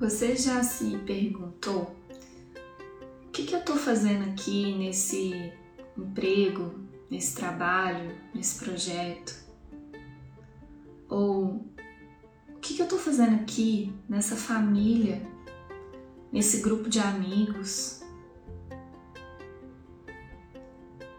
Você já se perguntou o que, que eu estou fazendo aqui nesse emprego, nesse trabalho, nesse projeto? Ou o que, que eu estou fazendo aqui nessa família, nesse grupo de amigos?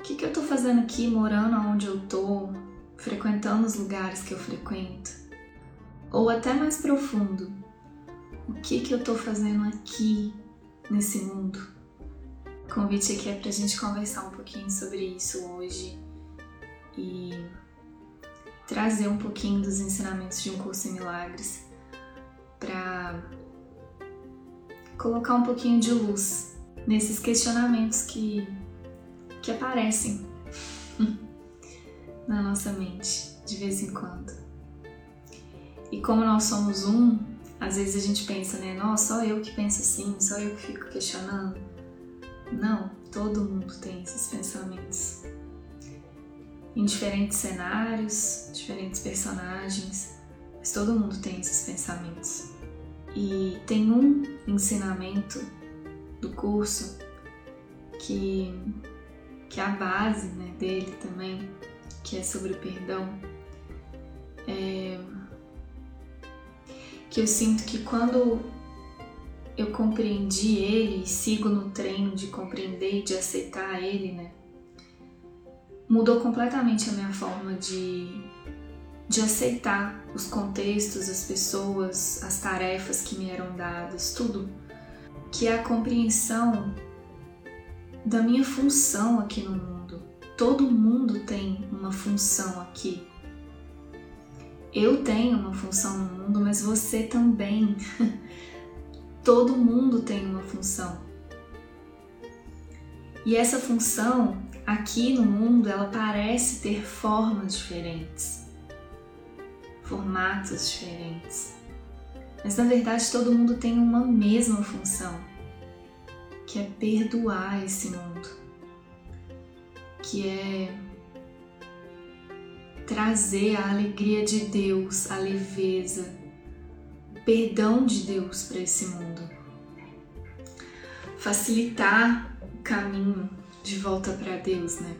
O que, que eu estou fazendo aqui morando onde eu estou, frequentando os lugares que eu frequento? Ou até mais profundo, o que, que eu estou fazendo aqui nesse mundo. O convite aqui é para a gente conversar um pouquinho sobre isso hoje e trazer um pouquinho dos ensinamentos de um curso em milagres para colocar um pouquinho de luz nesses questionamentos que, que aparecem na nossa mente de vez em quando. E como nós somos um, às vezes a gente pensa, né? Nossa, só eu que penso assim, só eu que fico questionando. Não, todo mundo tem esses pensamentos. Em diferentes cenários, diferentes personagens, mas todo mundo tem esses pensamentos. E tem um ensinamento do curso que, que é a base né, dele também, que é sobre o perdão. É, que eu sinto que quando eu compreendi ele e sigo no treino de compreender e de aceitar ele, né? Mudou completamente a minha forma de, de aceitar os contextos, as pessoas, as tarefas que me eram dadas, tudo. Que é a compreensão da minha função aqui no mundo. Todo mundo tem uma função aqui eu tenho uma função no mundo, mas você também. Todo mundo tem uma função. E essa função aqui no mundo, ela parece ter formas diferentes, formatos diferentes. Mas na verdade todo mundo tem uma mesma função, que é perdoar esse mundo, que é trazer a alegria de Deus, a leveza, o perdão de Deus para esse mundo. Facilitar o caminho de volta para Deus, né?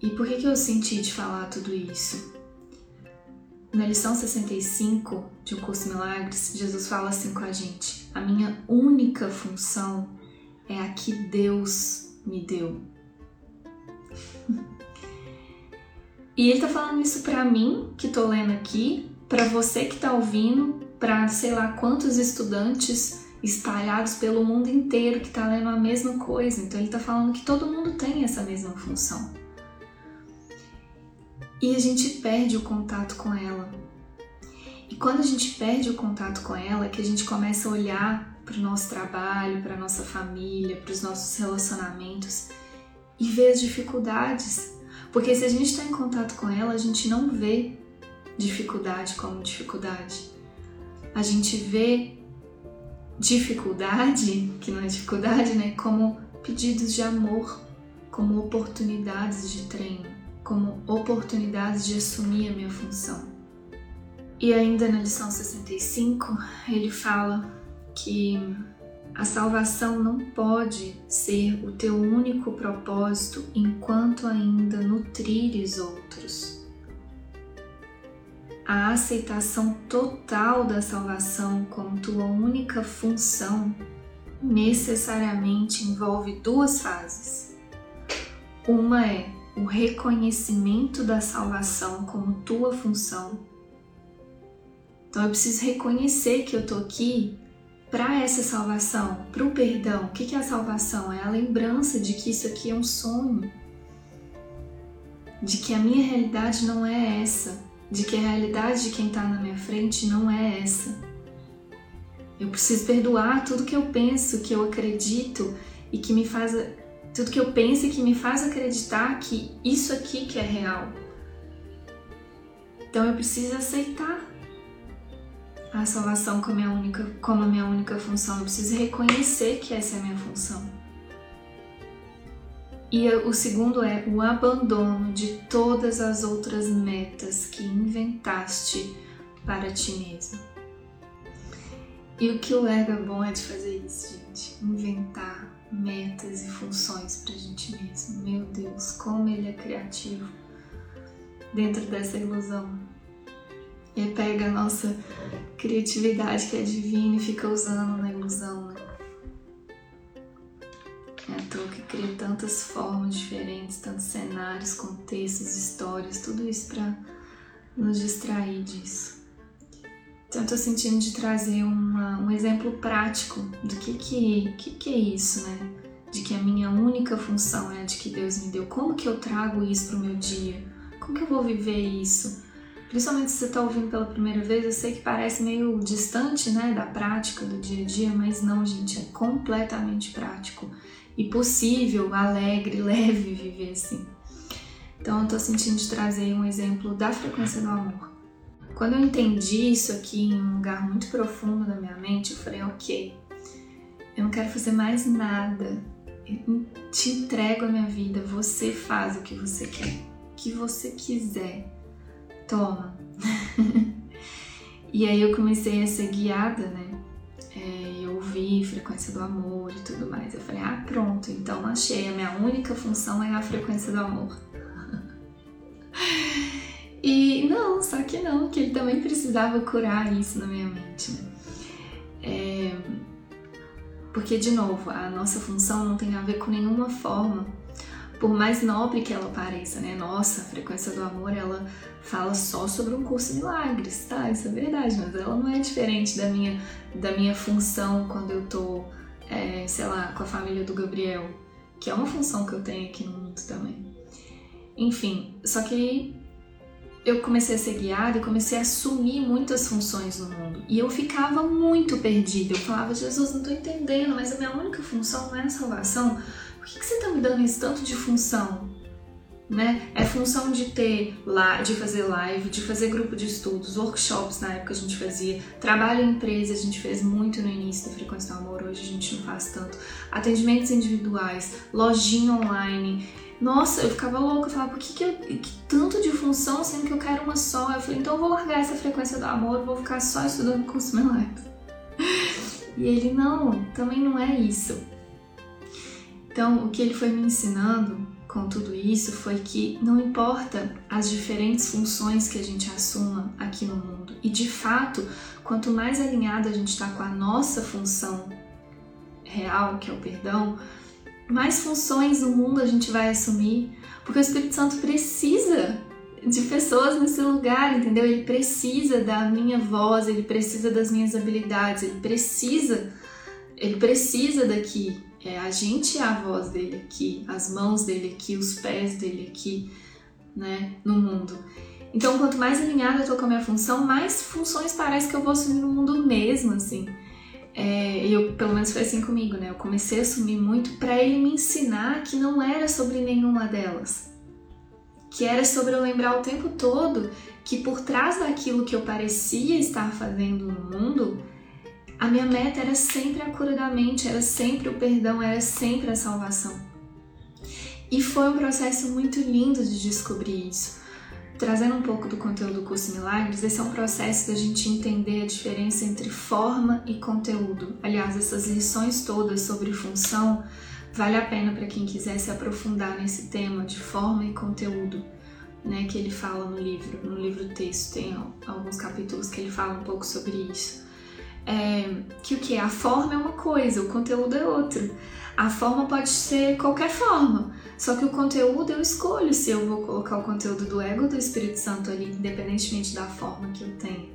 E por que, que eu senti de falar tudo isso? Na lição 65 de O Curso Milagres, Jesus fala assim com a gente: A minha única função é a que Deus me deu. E ele tá falando isso para mim, que tô lendo aqui, para você que tá ouvindo, para sei lá quantos estudantes espalhados pelo mundo inteiro que tá lendo a mesma coisa. Então ele tá falando que todo mundo tem essa mesma função. E a gente perde o contato com ela. E quando a gente perde o contato com ela, é que a gente começa a olhar para o nosso trabalho, para nossa família, para os nossos relacionamentos e ver as dificuldades. Porque se a gente está em contato com ela, a gente não vê dificuldade como dificuldade. A gente vê dificuldade, que não é dificuldade, né, como pedidos de amor, como oportunidades de treino, como oportunidades de assumir a minha função. E ainda na lição 65, ele fala que a salvação não pode ser o teu único propósito enquanto ainda nutrires outros. A aceitação total da salvação como tua única função necessariamente envolve duas fases. Uma é o reconhecimento da salvação como tua função. Então eu preciso reconhecer que eu tô aqui para essa salvação, para o perdão, o que é a salvação? É a lembrança de que isso aqui é um sonho, de que a minha realidade não é essa, de que a realidade de quem está na minha frente não é essa. Eu preciso perdoar tudo que eu penso, que eu acredito e que me faz tudo que eu penso e que me faz acreditar que isso aqui que é real. Então eu preciso aceitar a salvação como a minha única, como a minha única função. Eu preciso reconhecer que essa é a minha função. E o segundo é o abandono de todas as outras metas que inventaste para ti mesmo. E o que o ego é bom é de fazer isso, gente. Inventar metas e funções pra gente mesmo. Meu Deus, como ele é criativo dentro dessa ilusão. Ele pega a nossa criatividade que é divina e fica usando na ilusão, né? É à toa que cria tantas formas diferentes, tantos cenários, contextos, histórias, tudo isso para nos distrair disso. Então, eu tô sentindo de trazer uma, um exemplo prático do que que, que que é isso, né? De que a minha única função é a de que Deus me deu. Como que eu trago isso pro meu dia? Como que eu vou viver isso? Principalmente se você está ouvindo pela primeira vez, eu sei que parece meio distante, né, da prática do dia a dia, mas não, gente, é completamente prático e possível, alegre, leve viver assim. Então, eu tô sentindo de trazer um exemplo da frequência do amor. Quando eu entendi isso aqui em um lugar muito profundo da minha mente, eu falei, ok, eu não quero fazer mais nada. Eu te entrego a minha vida, você faz o que você quer, o que você quiser toma. e aí eu comecei a ser guiada, né? É, eu ouvi frequência do amor e tudo mais. Eu falei, ah, pronto, então achei. A minha única função é a frequência do amor. e não, só que não, que ele também precisava curar isso na minha mente, né? É, porque, de novo, a nossa função não tem a ver com nenhuma forma por mais nobre que ela pareça, né? Nossa, a frequência do amor, ela fala só sobre um curso de milagres, tá? Isso é verdade, mas ela não é diferente da minha, da minha função quando eu tô, é, sei lá, com a família do Gabriel, que é uma função que eu tenho aqui no mundo também. Enfim, só que eu comecei a ser guiada e comecei a assumir muitas funções no mundo. E eu ficava muito perdida. Eu falava, Jesus, não tô entendendo, mas a minha única função não é a salvação que, que você está me dando isso tanto de função? Né? É função de ter lá, de fazer live, de fazer grupo de estudos, workshops na época a gente fazia, trabalho em empresa a gente fez muito no início da frequência do amor, hoje a gente não faz tanto, atendimentos individuais, lojinha online. Nossa, eu ficava louca, eu falava, por que, que, eu, que tanto de função sendo que eu quero uma só? Eu falei, então eu vou largar essa frequência do amor, vou ficar só estudando curso live. E ele, não, também não é isso. Então, o que ele foi me ensinando com tudo isso foi que não importa as diferentes funções que a gente assuma aqui no mundo, e de fato, quanto mais alinhado a gente está com a nossa função real, que é o perdão, mais funções no mundo a gente vai assumir, porque o Espírito Santo precisa de pessoas nesse lugar, entendeu? Ele precisa da minha voz, ele precisa das minhas habilidades, ele precisa, ele precisa daqui, é, a gente é a voz dele aqui, as mãos dele aqui, os pés dele aqui, né, no mundo. Então, quanto mais alinhada eu tô com a minha função, mais funções parece que eu vou assumir no mundo mesmo, assim. É, eu, pelo menos foi assim comigo, né? Eu comecei a assumir muito para ele me ensinar que não era sobre nenhuma delas. Que era sobre eu lembrar o tempo todo que por trás daquilo que eu parecia estar fazendo no mundo, a minha meta era sempre a cura da mente, era sempre o perdão, era sempre a salvação. E foi um processo muito lindo de descobrir isso. Trazendo um pouco do conteúdo do curso Milagres, esse é um processo da gente entender a diferença entre forma e conteúdo. Aliás, essas lições todas sobre função vale a pena para quem quiser se aprofundar nesse tema de forma e conteúdo, né, que ele fala no livro, no livro texto tem alguns capítulos que ele fala um pouco sobre isso é, que o que? A forma é uma coisa, o conteúdo é outro. A forma pode ser qualquer forma, só que o conteúdo eu escolho se eu vou colocar o conteúdo do ego ou do Espírito Santo ali, independentemente da forma que eu tenho,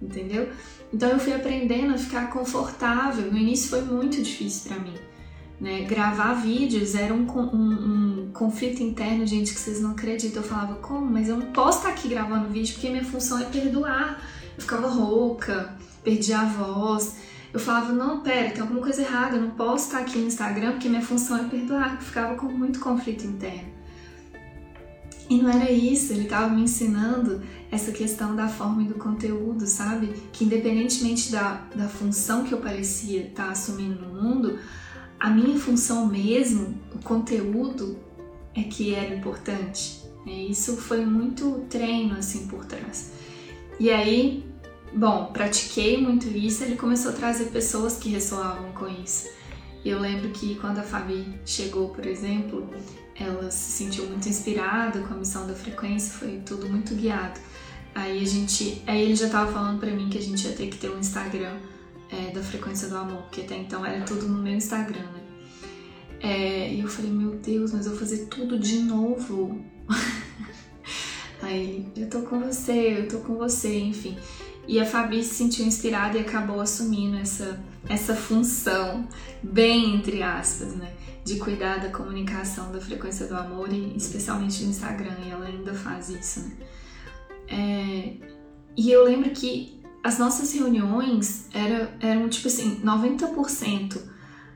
entendeu? Então eu fui aprendendo a ficar confortável. No início foi muito difícil para mim. Né? Gravar vídeos era um, um, um, conflito interno, gente, que vocês não acreditam. Eu falava, como? Mas eu não posso estar aqui gravando vídeo porque minha função é perdoar. Eu ficava rouca, perdi a voz. Eu falava, não, pera, tem alguma coisa errada, eu não posso estar aqui no Instagram porque minha função é perdoar. Eu ficava com muito conflito interno. E não era isso, ele estava me ensinando essa questão da forma e do conteúdo, sabe? Que independentemente da, da função que eu parecia estar assumindo no mundo, a minha função mesmo, o conteúdo, é que era importante. Isso foi muito treino assim por trás. E aí bom, pratiquei muito isso, ele começou a trazer pessoas que ressoavam com isso. Eu lembro que quando a Fabi chegou, por exemplo, ela se sentiu muito inspirada com a missão da frequência, foi tudo muito guiado. Aí a gente, aí ele já tava falando para mim que a gente ia ter que ter um Instagram é, da frequência do amor, porque até então era tudo no meu Instagram, né? É, e eu falei, meu Deus, mas eu vou fazer tudo de novo. aí eu tô com você, eu tô com você, enfim. E a Fabi se sentiu inspirada e acabou assumindo essa, essa função, bem entre aspas, né? De cuidar da comunicação da frequência do amor, e especialmente no Instagram, e ela ainda faz isso, né? É, e eu lembro que as nossas reuniões era, eram tipo assim, 90%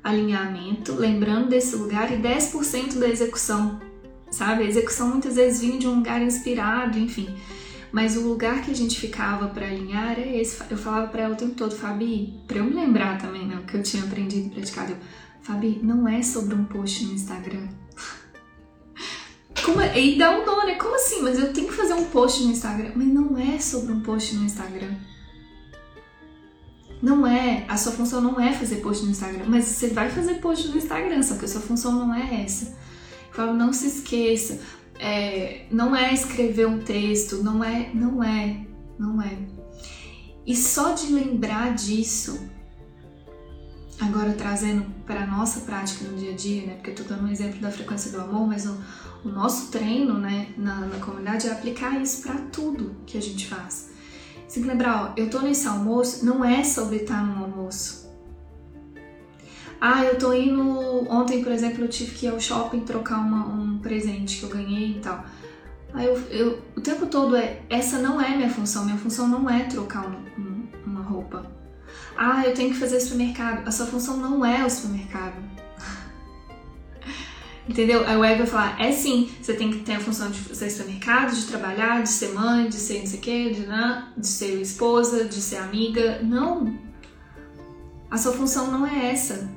alinhamento, lembrando desse lugar, e 10% da execução, sabe? A execução muitas vezes vinha de um lugar inspirado, enfim. Mas o lugar que a gente ficava para alinhar é esse. Eu falava para ela o tempo todo, Fabi, para eu me lembrar também, né, o que eu tinha aprendido e praticado. Eu, Fabi, não é sobre um post no Instagram. Como, e dá um nó, né? Como assim? Mas eu tenho que fazer um post no Instagram. Mas não é sobre um post no Instagram. Não é, a sua função não é fazer post no Instagram, mas você vai fazer post no Instagram, só que a sua função não é essa. Eu falo, não se esqueça, é, não é escrever um texto, não é, não é, não é. E só de lembrar disso, agora trazendo para a nossa prática no dia a dia, né? Porque eu tô dando um exemplo da frequência do amor, mas o, o nosso treino, né, na, na comunidade é aplicar isso para tudo que a gente faz. Tem que lembrar, ó, eu tô nesse almoço, não é sobre estar no almoço ah, eu tô indo. Ontem, por exemplo, eu tive que ir ao shopping trocar uma, um presente que eu ganhei e tal. Aí eu, eu, o tempo todo é. Essa não é minha função. Minha função não é trocar um, um, uma roupa. Ah, eu tenho que fazer supermercado. A sua função não é o supermercado. Entendeu? Aí o ego vai falar: é sim, você tem que ter a função de fazer supermercado, de trabalhar, de ser mãe, de ser não sei o quê, de, né, de ser esposa, de ser amiga. Não. A sua função não é essa.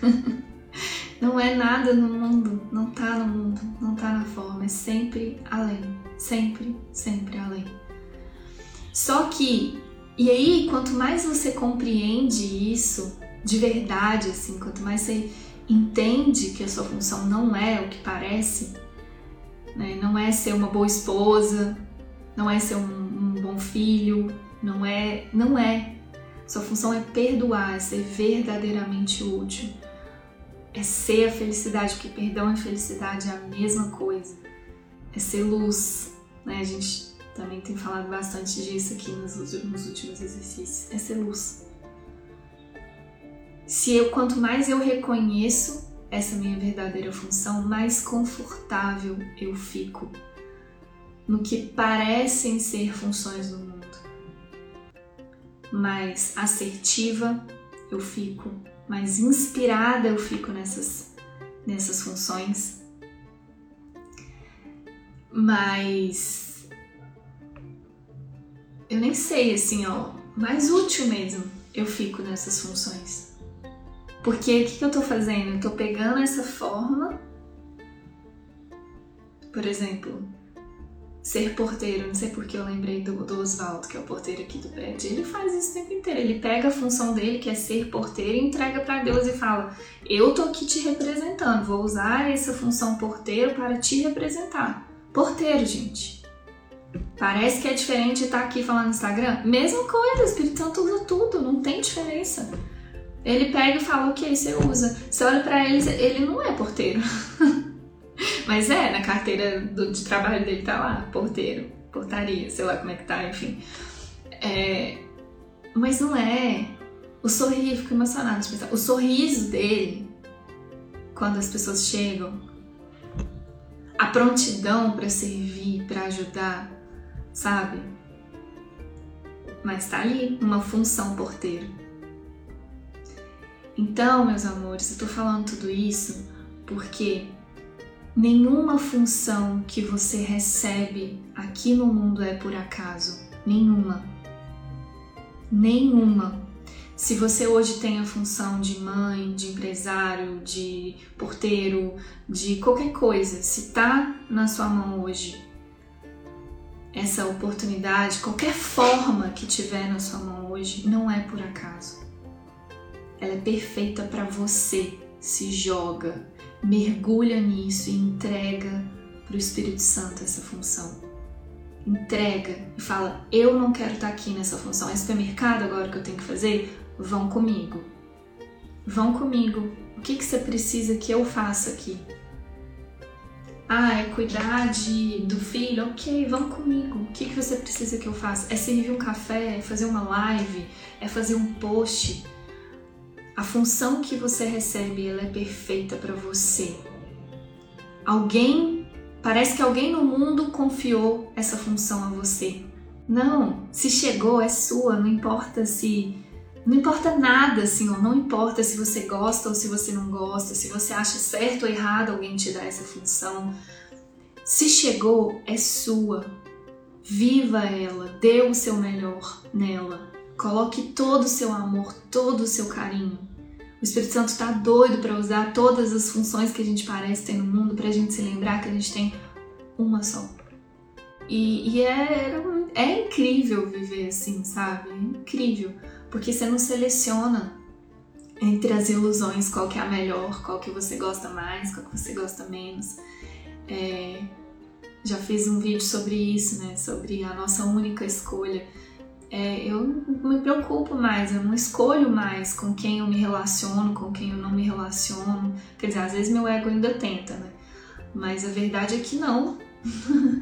não é nada no mundo, não tá no mundo, não tá na forma, é sempre além, sempre, sempre além. Só que, e aí, quanto mais você compreende isso de verdade, assim, quanto mais você entende que a sua função não é o que parece, né? não é ser uma boa esposa, não é ser um, um bom filho, não é, não é, sua função é perdoar, é ser verdadeiramente útil. É ser a felicidade, porque perdão e felicidade é a mesma coisa. É ser luz, né? A gente também tem falado bastante disso aqui nos, últimos exercícios. É ser luz. Se eu, quanto mais eu reconheço essa minha verdadeira função, mais confortável eu fico no que parecem ser funções do mundo mais assertiva eu fico, mais inspirada eu fico nessas, nessas funções, mas eu nem sei assim, ó, mais útil mesmo eu fico nessas funções. Porque o que, que eu tô fazendo? Eu tô pegando essa forma, por exemplo, ser porteiro, não sei porque eu lembrei do, do Oswaldo, que é o porteiro aqui do prédio. Ele faz isso o tempo inteiro. Ele pega a função dele, que é ser porteiro, e entrega para Deus e fala: Eu tô aqui te representando, vou usar essa função porteiro para te representar. Porteiro, gente. Parece que é diferente estar aqui falando no Instagram. Mesma coisa, o Espírito Santo usa tudo, não tem diferença. Ele pega e fala: Ok, você usa. Você olha para ele, ele não é porteiro. Mas é, na carteira do, de trabalho dele tá lá, porteiro, portaria, sei lá como é que tá, enfim. É, mas não é. O sorriso, fico emocionado de pensar. O sorriso dele, quando as pessoas chegam, a prontidão para servir, para ajudar, sabe? Mas tá ali, uma função porteiro. Então, meus amores, eu tô falando tudo isso porque Nenhuma função que você recebe aqui no mundo é por acaso. Nenhuma. Nenhuma. Se você hoje tem a função de mãe, de empresário, de porteiro, de qualquer coisa, se tá na sua mão hoje, essa oportunidade, qualquer forma que tiver na sua mão hoje, não é por acaso. Ela é perfeita para você. Se joga, mergulha nisso e entrega para o Espírito Santo essa função. Entrega e fala: Eu não quero estar aqui nessa função. É supermercado agora que eu tenho que fazer? Vão comigo. Vão comigo. O que, que você precisa que eu faça aqui? Ah, é cuidar de, do filho? Ok, vão comigo. O que, que você precisa que eu faça? É servir um café? É fazer uma live? É fazer um post? A função que você recebe, ela é perfeita para você. Alguém, parece que alguém no mundo confiou essa função a você. Não, se chegou é sua, não importa se não importa nada, Senhor, não importa se você gosta ou se você não gosta, se você acha certo ou errado alguém te dar essa função. Se chegou, é sua. Viva ela, dê o seu melhor nela. Coloque todo o seu amor, todo o seu carinho. O Espírito Santo está doido para usar todas as funções que a gente parece ter no mundo para a gente se lembrar que a gente tem uma só. E, e é, é incrível viver assim, sabe? É incrível porque você não seleciona entre as ilusões qual que é a melhor, qual que você gosta mais, qual que você gosta menos. É, já fiz um vídeo sobre isso, né? Sobre a nossa única escolha. É, eu não me preocupo mais, eu não escolho mais com quem eu me relaciono, com quem eu não me relaciono. Quer dizer, às vezes meu ego ainda tenta, né? Mas a verdade é que não.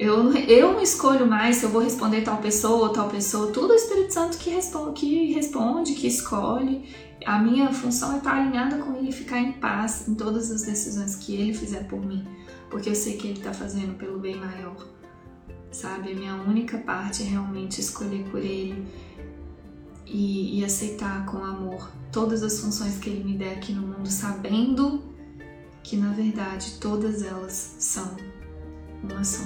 Eu, eu não escolho mais se eu vou responder tal pessoa ou tal pessoa. Tudo é o Espírito Santo que responde, que, responde, que escolhe. A minha função é estar alinhada com Ele e ficar em paz em todas as decisões que Ele fizer por mim. Porque eu sei que Ele está fazendo pelo bem maior. Sabe? A minha única parte é realmente escolher por Ele e, e aceitar com amor todas as funções que Ele me der aqui no mundo, sabendo que na verdade todas elas são uma só.